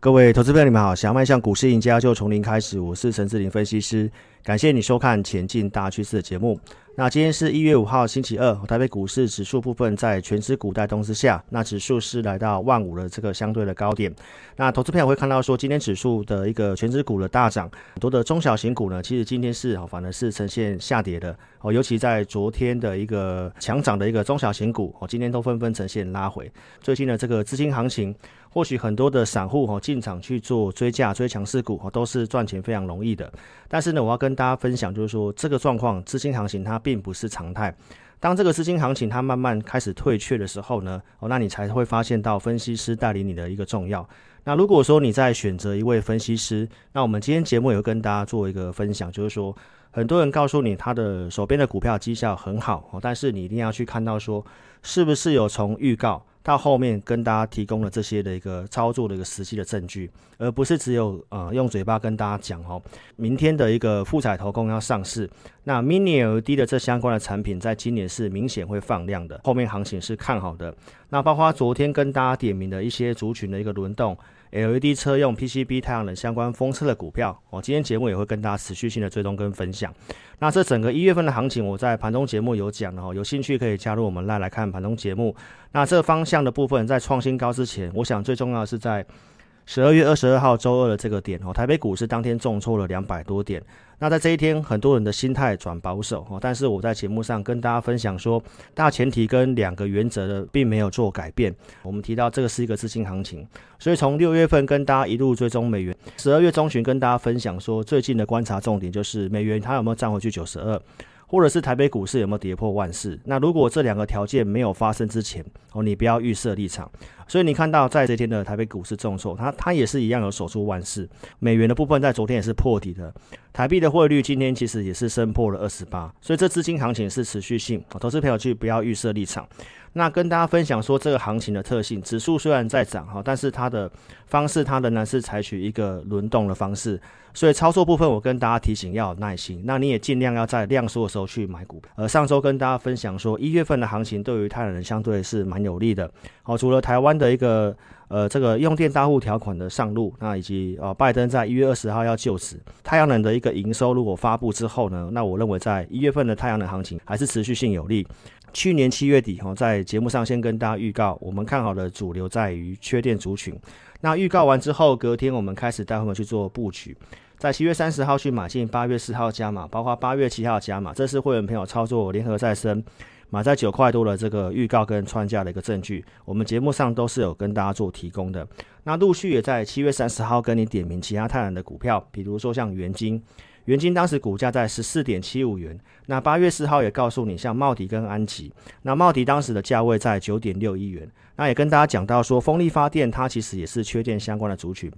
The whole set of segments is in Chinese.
各位投资朋友，你们好！想要迈向股市赢家，就从零开始。我是陈志霖分析师，感谢你收看《前进大趋势》的节目。那今天是一月五号，星期二，台北股市指数部分在权值股带动之下，那指数是来到万五的这个相对的高点。那投资朋友会看到说，今天指数的一个权值股的大涨，很多的中小型股呢，其实今天是反而是呈现下跌的哦。尤其在昨天的一个强涨的一个中小型股哦，今天都纷纷呈现拉回。最近的这个资金行情。或许很多的散户哦进场去做追价追强势股哦，都是赚钱非常容易的。但是呢，我要跟大家分享，就是说这个状况资金行情它并不是常态。当这个资金行情它慢慢开始退却的时候呢，哦，那你才会发现到分析师带领你的一个重要。那如果说你在选择一位分析师，那我们今天节目也会跟大家做一个分享，就是说很多人告诉你他的手边的股票绩效很好哦，但是你一定要去看到说是不是有从预告。到后面跟大家提供了这些的一个操作的一个实际的证据，而不是只有呃用嘴巴跟大家讲哦。明天的一个富彩投控要上市，那 Mini LED 的这相关的产品在今年是明显会放量的，后面行情是看好的。那包括昨天跟大家点名的一些族群的一个轮动。LED 车用 PCB 太阳能相关封测的股票，我今天节目也会跟大家持续性的追踪跟分享。那这整个一月份的行情，我在盘中节目有讲的哦，有兴趣可以加入我们来来看盘中节目。那这方向的部分，在创新高之前，我想最重要是在。十二月二十二号周二的这个点哦，台北股市当天重挫了两百多点。那在这一天，很多人的心态转保守哦，但是我在节目上跟大家分享说，大前提跟两个原则的并没有做改变。我们提到这个是一个资金行情，所以从六月份跟大家一路追踪美元，十二月中旬跟大家分享说，最近的观察重点就是美元它有没有站回去九十二。或者是台北股市有没有跌破万四？那如果这两个条件没有发生之前，哦，你不要预设立场。所以你看到在这天的台北股市重挫，它它也是一样有守住万四。美元的部分在昨天也是破底的。台币的汇率今天其实也是升破了二十八，所以这资金行情是持续性。投资朋友去不要预设立场。那跟大家分享说这个行情的特性，指数虽然在涨哈，但是它的方式它仍然是采取一个轮动的方式，所以操作部分我跟大家提醒要有耐心。那你也尽量要在量缩的时候去买股票。而上周跟大家分享说，一月份的行情对于太阳能相对是蛮有利的。好，除了台湾的一个呃这个用电大户条款的上路，那以及呃拜登在一月二十号要就职，太阳能的一个营收如果发布之后呢，那我认为在一月份的太阳能行情还是持续性有利。去年七月底，哈，在节目上先跟大家预告，我们看好的主流在于缺电族群。那预告完之后，隔天我们开始带他们去做布局，在七月三十号去买进，八月四号加码，包括八月七号加码，这是会员朋友操作联合再生买在九块多的这个预告跟穿价的一个证据。我们节目上都是有跟大家做提供的。那陆续也在七月三十号跟你点名其他泰然的股票，比如说像元晶。元晶当时股价在十四点七五元，那八月四号也告诉你，像茂迪跟安吉，那茂迪当时的价位在九点六一元，那也跟大家讲到说，风力发电它其实也是缺电相关的族群，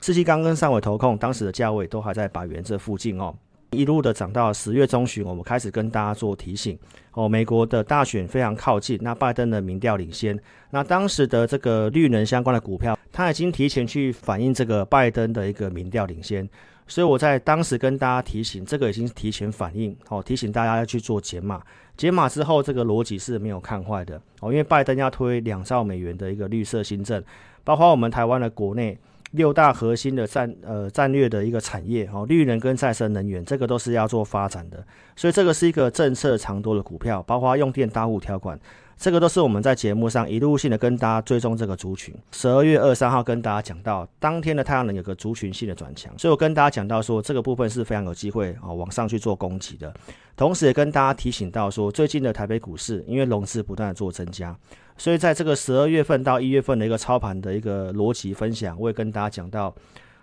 世纪钢跟上尾投控当时的价位都还在百元这附近哦，一路的涨到十月中旬，我们开始跟大家做提醒哦，美国的大选非常靠近，那拜登的民调领先，那当时的这个绿能相关的股票，它已经提前去反映这个拜登的一个民调领先。所以我在当时跟大家提醒，这个已经提前反应，哦，提醒大家要去做解码。解码之后，这个逻辑是没有看坏的，哦，因为拜登要推两兆美元的一个绿色新政，包括我们台湾的国内六大核心的战呃战略的一个产业，哦，绿能跟再生能源，这个都是要做发展的。所以这个是一个政策长多的股票，包括用电大户条款。这个都是我们在节目上一路性的跟大家追踪这个族群。十二月二三号跟大家讲到，当天的太阳能有个族群性的转强，所以我跟大家讲到说，这个部分是非常有机会啊往上去做攻击的。同时也跟大家提醒到说，最近的台北股市因为融资不断的做增加，所以在这个十二月份到一月份的一个操盘的一个逻辑分享，我也跟大家讲到，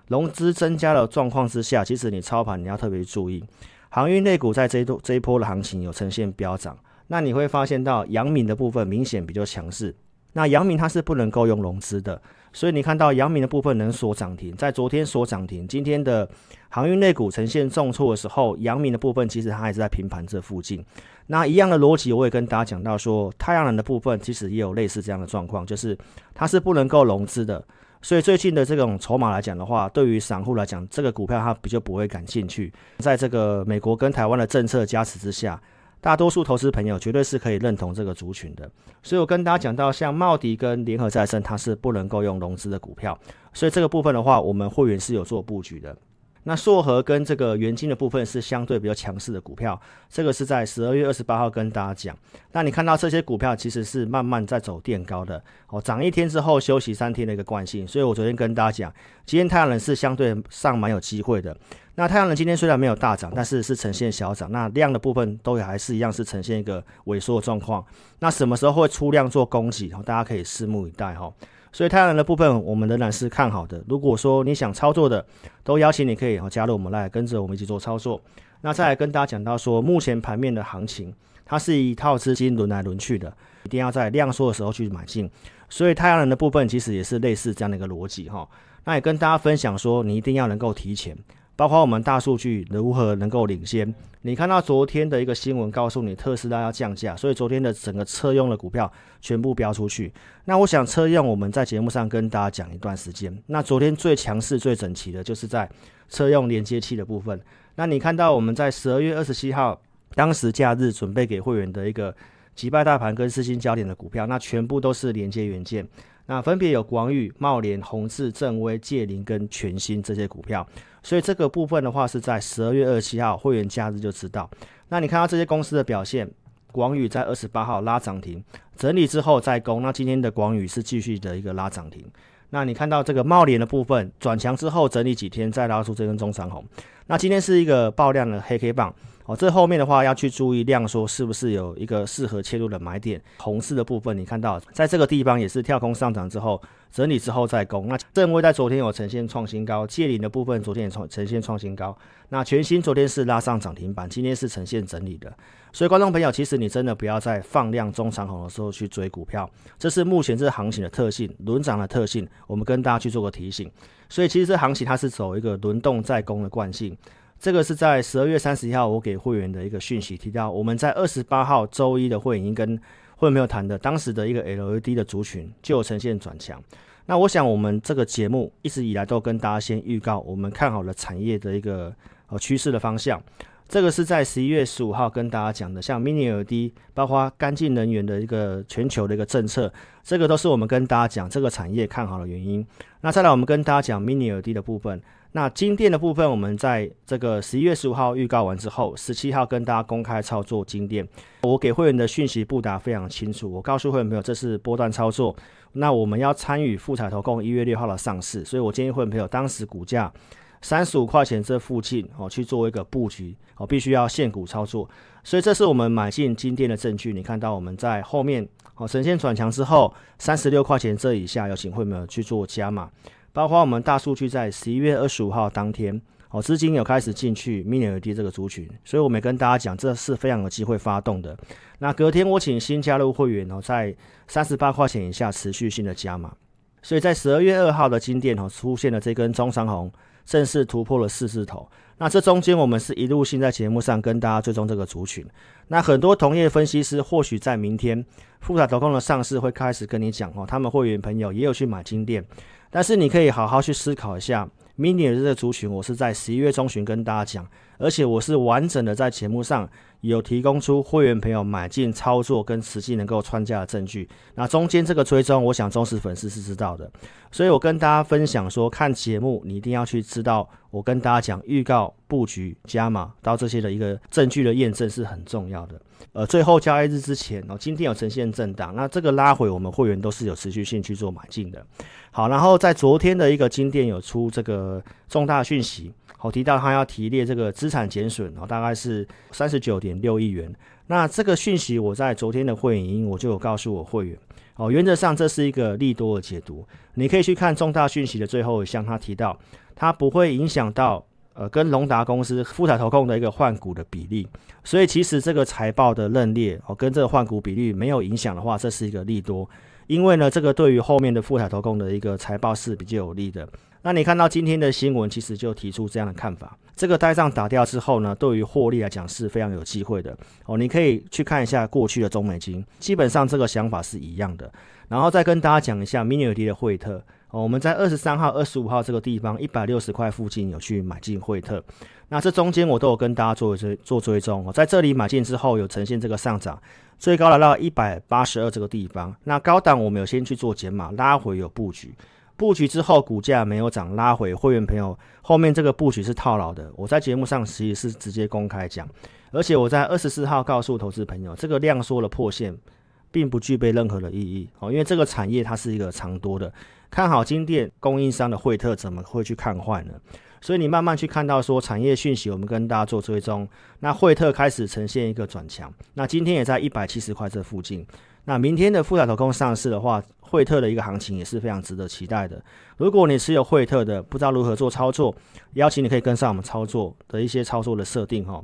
融资增加的状况之下，其实你操盘你要特别注意，航运类股在这一波这一波的行情有呈现飙涨。那你会发现到阳明的部分明显比较强势，那阳明它是不能够用融资的，所以你看到阳明的部分能锁涨停，在昨天锁涨停，今天的航运类股呈现重挫的时候，阳明的部分其实它还是在平盘这附近。那一样的逻辑，我也跟大家讲到说，太阳能的部分其实也有类似这样的状况，就是它是不能够融资的，所以最近的这种筹码来讲的话，对于散户来讲，这个股票它比较不会感兴趣。在这个美国跟台湾的政策加持之下。大多数投资朋友绝对是可以认同这个族群的。所以我跟大家讲到，像茂迪跟联合再生，它是不能够用融资的股票，所以这个部分的话，我们会员是有做布局的。那硕和跟这个元晶的部分是相对比较强势的股票，这个是在十二月二十八号跟大家讲。那你看到这些股票其实是慢慢在走垫高的哦，涨一天之后休息三天的一个惯性。所以我昨天跟大家讲，今天太阳能是相对上蛮有机会的。那太阳能今天虽然没有大涨，但是是呈现小涨，那量的部分都还是一样是呈现一个萎缩的状况。那什么时候会出量做供给？大家可以拭目以待哈。所以太阳能的部分，我们仍然是看好的。如果说你想操作的，都邀请你可以加入我们来跟着我们一起做操作。那再来跟大家讲到说，目前盘面的行情，它是一套资金轮来轮去的，一定要在量缩的时候去买进。所以太阳能的部分其实也是类似这样的一个逻辑哈。那也跟大家分享说，你一定要能够提前。包括我们大数据如何能够领先？你看到昨天的一个新闻，告诉你特斯拉要降价，所以昨天的整个车用的股票全部飙出去。那我想车用，我们在节目上跟大家讲一段时间。那昨天最强势、最整齐的就是在车用连接器的部分。那你看到我们在十二月二十七号当时假日准备给会员的一个击败大盘跟四星焦点的股票，那全部都是连接元件。那分别有广宇、茂联、宏致、正威、界林跟全新这些股票。所以这个部分的话，是在十二月二十七号会员假日就知道。那你看到这些公司的表现，广宇在二十八号拉涨停，整理之后再攻。那今天的广宇是继续的一个拉涨停。那你看到这个茂联的部分转强之后整理几天，再拉出这根中长红。那今天是一个爆量的黑 K 棒。哦，这后面的话要去注意量，说是不是有一个适合切入的买点。红色的部分，你看到在这个地方也是跳空上涨之后整理之后再攻。那正威在昨天有呈现创新高，借零的部分昨天也创呈现创新高。那全新昨天是拉上涨停板，今天是呈现整理的。所以观众朋友，其实你真的不要在放量中长红的时候去追股票，这是目前这行情的特性，轮涨的特性。我们跟大家去做个提醒。所以其实这行情它是走一个轮动再攻的惯性。这个是在十二月三十一号，我给会员的一个讯息提到，我们在二十八号周一的会员已经跟会员没有谈的，当时的一个 LED 的族群就有呈现转强。那我想我们这个节目一直以来都跟大家先预告，我们看好了产业的一个呃趋势的方向。这个是在十一月十五号跟大家讲的，像 Mini LED，包括干净能源的一个全球的一个政策，这个都是我们跟大家讲这个产业看好的原因。那再来我们跟大家讲 Mini LED 的部分。那金电的部分，我们在这个十一月十五号预告完之后，十七号跟大家公开操作金电。我给会员的讯息布达非常清楚，我告诉会员朋友，这是波段操作。那我们要参与富采投控一月六号的上市，所以我建议会员朋友，当时股价三十五块钱这附近哦去做一个布局哦，必须要现股操作。所以这是我们买进金电的证据。你看到我们在后面哦呈现转强之后，三十六块钱这以下，有请会员朋友去做加码。包括我们大数据在十一月二十五号当天，哦，资金有开始进去 Mini LED 这个族群，所以我没跟大家讲，这是非常有机会发动的。那隔天我请新加入会员哦，在三十八块钱以下持续性的加码，所以在十二月二号的金店哦出现了这根中长红，正式突破了四字头。那这中间我们是一路性在节目上跟大家追踪这个族群。那很多同业分析师或许在明天富采投控的上市会开始跟你讲哦，他们会员朋友也有去买金店。但是你可以好好去思考一下，mini 的这个族群，我是在十一月中旬跟大家讲，而且我是完整的在节目上有提供出会员朋友买进操作跟实际能够穿价的证据。那中间这个追踪，我想忠实粉丝是知道的，所以我跟大家分享说，看节目你一定要去知道，我跟大家讲预告、布局、加码到这些的一个证据的验证是很重要的。呃，最后交易日之前哦，今天有呈现震荡，那这个拉回我们会员都是有持续性去做买进的。好，然后在昨天的一个金店有出这个重大讯息，好，提到他要提列这个资产减损哦，大概是三十九点六亿元。那这个讯息我在昨天的会员营我就有告诉我会员哦，原则上这是一个利多的解读，你可以去看重大讯息的最后一项，他提到它不会影响到。呃，跟隆达公司富采投控的一个换股的比例，所以其实这个财报的认列哦，跟这个换股比例没有影响的话，这是一个利多，因为呢，这个对于后面的富采投控的一个财报是比较有利的。那你看到今天的新闻，其实就提出这样的看法，这个呆账打掉之后呢，对于获利来讲是非常有机会的哦。你可以去看一下过去的中美金，基本上这个想法是一样的。然后再跟大家讲一下 Mini LED 的惠特哦。我们在二十三号、二十五号这个地方一百六十块附近有去买进惠特，那这中间我都有跟大家做追做追踪。在这里买进之后有呈现这个上涨，最高来到一百八十二这个地方。那高档我们有先去做减码，拉回有布局，布局之后股价没有涨，拉回会员朋友后面这个布局是套牢的。我在节目上其实是直接公开讲，而且我在二十四号告诉投资朋友，这个量缩的破线，并不具备任何的意义哦，因为这个产业它是一个长多的。看好金店供应商的惠特，怎么会去看坏呢？所以你慢慢去看到说产业讯息，我们跟大家做追踪。那惠特开始呈现一个转强，那今天也在一百七十块这附近。那明天的富彩投控上市的话，惠特的一个行情也是非常值得期待的。如果你持有惠特的，不知道如何做操作，邀请你可以跟上我们操作的一些操作的设定哈。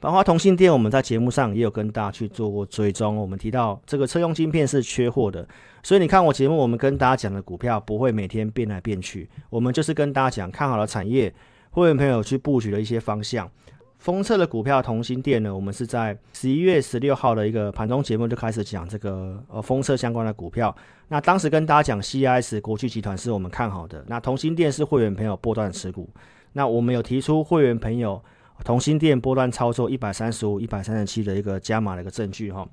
板华同性店，我们在节目上也有跟大家去做过追踪。我们提到这个车用晶片是缺货的，所以你看我节目，我们跟大家讲的股票不会每天变来变去，我们就是跟大家讲看好的产业，会员朋友去布局的一些方向。封测的股票同心电呢，我们是在十一月十六号的一个盘中节目就开始讲这个呃封测相关的股票。那当时跟大家讲 CIS 国巨集团是我们看好的，那同心店是会员朋友波段持股。那我们有提出会员朋友。同心店波段操作一百三十五、一百三十七的一个加码的一个证据哈。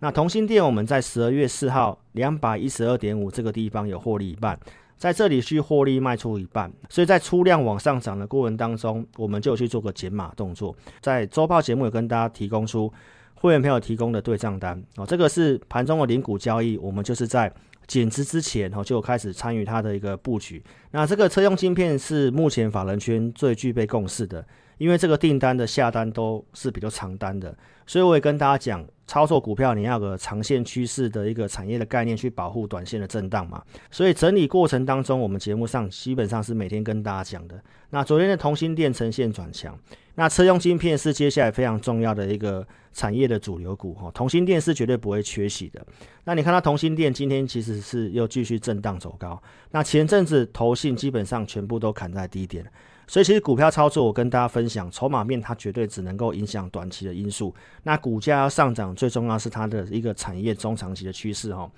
那同心店我们在十二月四号两百一十二点五这个地方有获利一半，在这里去获利卖出一半，所以在出量往上涨的过程当中，我们就去做个减码动作。在周报节目有跟大家提供出会员朋友提供的对账单哦，这个是盘中的零股交易，我们就是在减资之前哦就开始参与它的一个布局。那这个车用晶片是目前法人圈最具备共识的。因为这个订单的下单都是比较长单的，所以我也跟大家讲，操作股票你要有个长线趋势的一个产业的概念去保护短线的震荡嘛。所以整理过程当中，我们节目上基本上是每天跟大家讲的。那昨天的同心电呈现转强，那车用晶片是接下来非常重要的一个产业的主流股哈，同心电是绝对不会缺席的。那你看到同心电今天其实是又继续震荡走高，那前阵子投信基本上全部都砍在低点。所以其实股票操作，我跟大家分享，筹码面它绝对只能够影响短期的因素。那股价要上涨，最重要是它的一个产业中长期的趋势哈。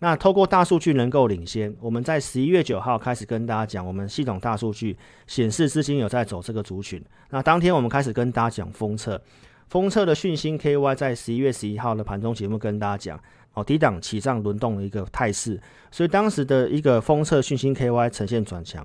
那透过大数据能够领先，我们在十一月九号开始跟大家讲，我们系统大数据显示资金有在走这个族群。那当天我们开始跟大家讲封测，封测的讯芯 KY 在十一月十一号的盘中节目跟大家讲，哦低档起涨轮动的一个态势，所以当时的一个封测讯芯 KY 呈现转强。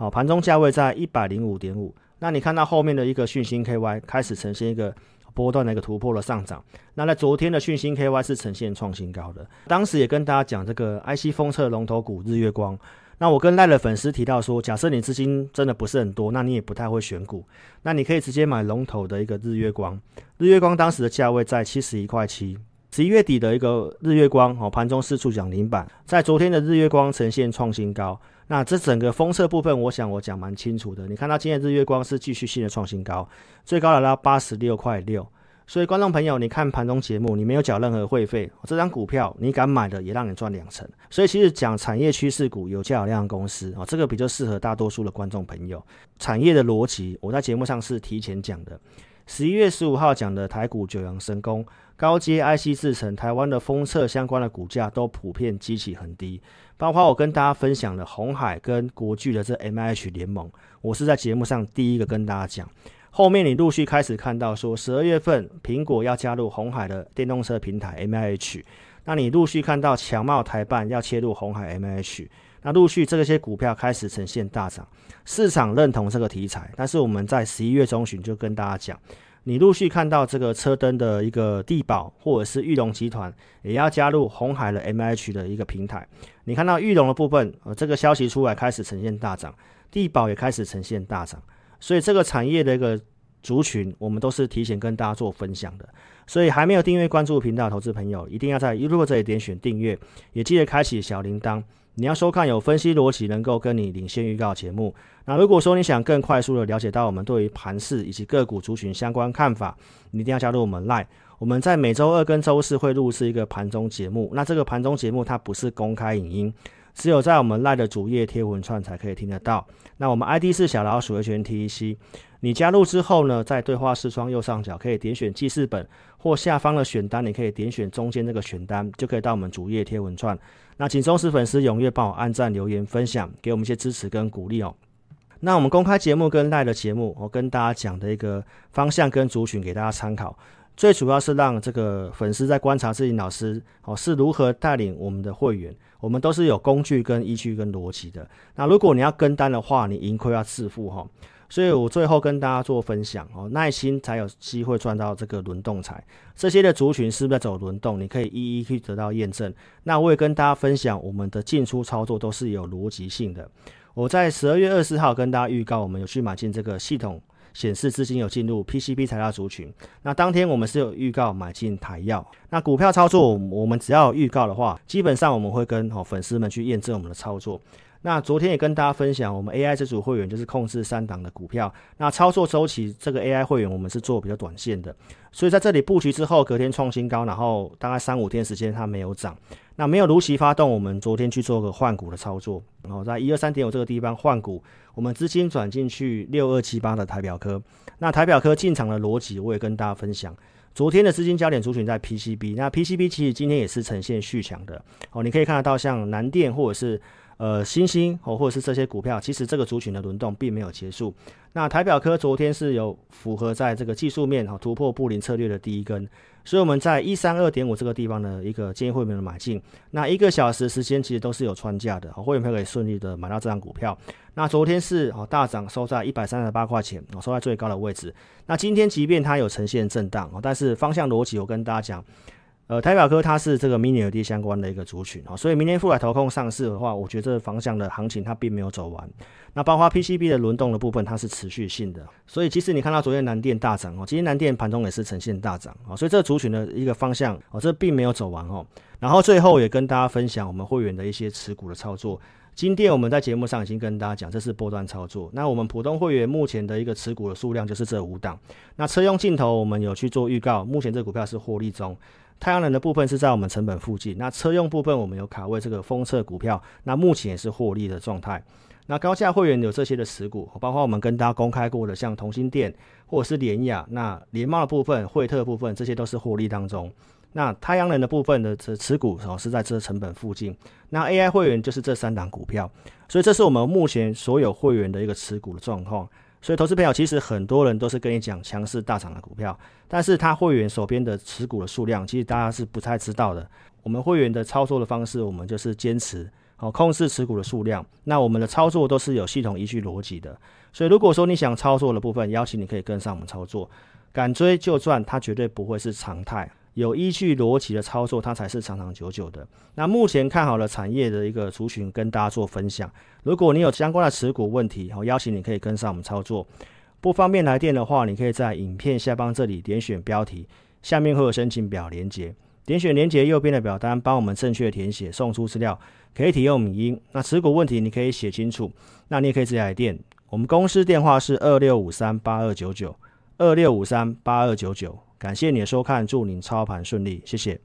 好，盘中价位在一百零五点五。那你看到后面的一个讯星 KY 开始呈现一个波段的一个突破的上涨。那在昨天的讯星 KY 是呈现创新高的。当时也跟大家讲这个 IC 封测龙头股日月光。那我跟赖的粉丝提到说，假设你资金真的不是很多，那你也不太会选股，那你可以直接买龙头的一个日月光。日月光当时的价位在七十一块七。十一月底的一个日月光，哦，盘中四处涨停板，在昨天的日月光呈现创新高。那这整个封测部分，我想我讲蛮清楚的。你看到今天日月光是继续性的创新高，最高来到八十六块六。所以观众朋友，你看盘中节目，你没有缴任何会费，这张股票你敢买的，也让你赚两成。所以其实讲产业趋势股、有价有量公司啊，这个比较适合大多数的观众朋友。产业的逻辑，我在节目上是提前讲的。十一月十五号讲的台股九阳神功。高阶 IC 制成，台湾的封测相关的股价都普遍激起很低，包括我跟大家分享的红海跟国巨的这 MH 联盟，我是在节目上第一个跟大家讲。后面你陆续开始看到说，十二月份苹果要加入红海的电动车平台 MH，那你陆续看到强茂台办要切入红海 MH 那陆续这些股票开始呈现大涨，市场认同这个题材，但是我们在十一月中旬就跟大家讲。你陆续看到这个车灯的一个地保，或者是玉龙集团也要加入红海的 MH 的一个平台。你看到玉龙的部分，呃，这个消息出来开始呈现大涨，地保也开始呈现大涨。所以这个产业的一个族群，我们都是提前跟大家做分享的。所以还没有订阅关注频道的投资朋友，一定要在 YouTube 这里点选订阅，也记得开启小铃铛。你要收看有分析逻辑，能够跟你领先预告节目。那如果说你想更快速的了解到我们对于盘市以及个股族群相关看法，你一定要加入我们 Line。我们在每周二跟周四会录制一个盘中节目。那这个盘中节目它不是公开影音，只有在我们赖的主页贴文串才可以听得到。那我们 ID 是小老鼠 HNTEC，你加入之后呢，在对话视窗右上角可以点选记事本，或下方的选单，你可以点选中间这个选单，就可以到我们主页贴文串。那请忠实粉丝踊跃帮我按赞、留言、分享，给我们一些支持跟鼓励哦。那我们公开节目跟赖的节目，我跟大家讲的一个方向跟族群给大家参考，最主要是让这个粉丝在观察自己老师哦是如何带领我们的会员，我们都是有工具跟依据跟逻辑的。那如果你要跟单的话，你盈亏要自负哈。所以我最后跟大家做分享哦，耐心才有机会赚到这个轮动财。这些的族群是不是在走轮动？你可以一一去得到验证。那我也跟大家分享，我们的进出操作都是有逻辑性的。我在十二月二十号跟大家预告，我们有去买进这个系统显示资金有进入 PCB 材料族群。那当天我们是有预告买进台药。那股票操作，我们只要预告的话，基本上我们会跟哦粉丝们去验证我们的操作。那昨天也跟大家分享，我们 AI 这组会员就是控制三档的股票。那操作周期，这个 AI 会员我们是做比较短线的，所以在这里布局之后，隔天创新高，然后大概三五天时间它没有涨，那没有如期发动，我们昨天去做个换股的操作，然后在一二三点五这个地方换股，我们资金转进去六二七八的台表科。那台表科进场的逻辑，我也跟大家分享。昨天的资金焦点族群在 PCB，那 PCB 其实今天也是呈现续强的哦，你可以看得到像南电或者是。呃，欣兴哦，或者是这些股票，其实这个族群的轮动并没有结束。那台表科昨天是有符合在这个技术面哈突破布林策略的第一根，所以我们在一三二点五这个地方的一个建议会员的买进。那一个小时时间其实都是有穿价的，会员朋友可以顺利的买到这张股票。那昨天是哦大涨，收在一百三十八块钱，哦收在最高的位置。那今天即便它有呈现震荡哦，但是方向逻辑我跟大家讲。呃，台表科它是这个 Mini LED 相关的一个族群啊，所以明天富海投控上市的话，我觉得这个方向的行情它并没有走完。那包括 PCB 的轮动的部分，它是持续性的。所以即使你看到昨天南电大涨哦，今天南电盘中也是呈现大涨啊，所以这个族群的一个方向哦，这并没有走完哦。然后最后也跟大家分享我们会员的一些持股的操作。今天我们在节目上已经跟大家讲，这是波段操作。那我们普通会员目前的一个持股的数量就是这五档。那车用镜头我们有去做预告，目前这股票是获利中。太阳能的部分是在我们成本附近，那车用部分我们有卡位这个封测股票，那目前也是获利的状态。那高价会员有这些的持股，包括我们跟大家公开过的，像同心电或者是联亚，那联茂的部分、惠特部分，这些都是获利当中。那太阳能的部分的这持股哦是在这成本附近。那 AI 会员就是这三档股票，所以这是我们目前所有会员的一个持股的状况。所以，投资朋友其实很多人都是跟你讲强势大涨的股票，但是他会员手边的持股的数量，其实大家是不太知道的。我们会员的操作的方式，我们就是坚持好控制持股的数量。那我们的操作都是有系统依据逻辑的。所以，如果说你想操作的部分，邀请你可以跟上我们操作，敢追就赚，它绝对不会是常态。有依据逻辑的操作，它才是长长久久的。那目前看好了产业的一个族群，跟大家做分享。如果你有相关的持股问题，好，邀请你可以跟上我们操作。不方便来电的话，你可以在影片下方这里点选标题，下面会有申请表连接，点选连接右边的表单，帮我们正确填写，送出资料，可以提用语音。那持股问题你可以写清楚，那你也可以直接来电。我们公司电话是二六五三八二九九，二六五三八二九九。感谢你的收看，祝您操盘顺利，谢谢。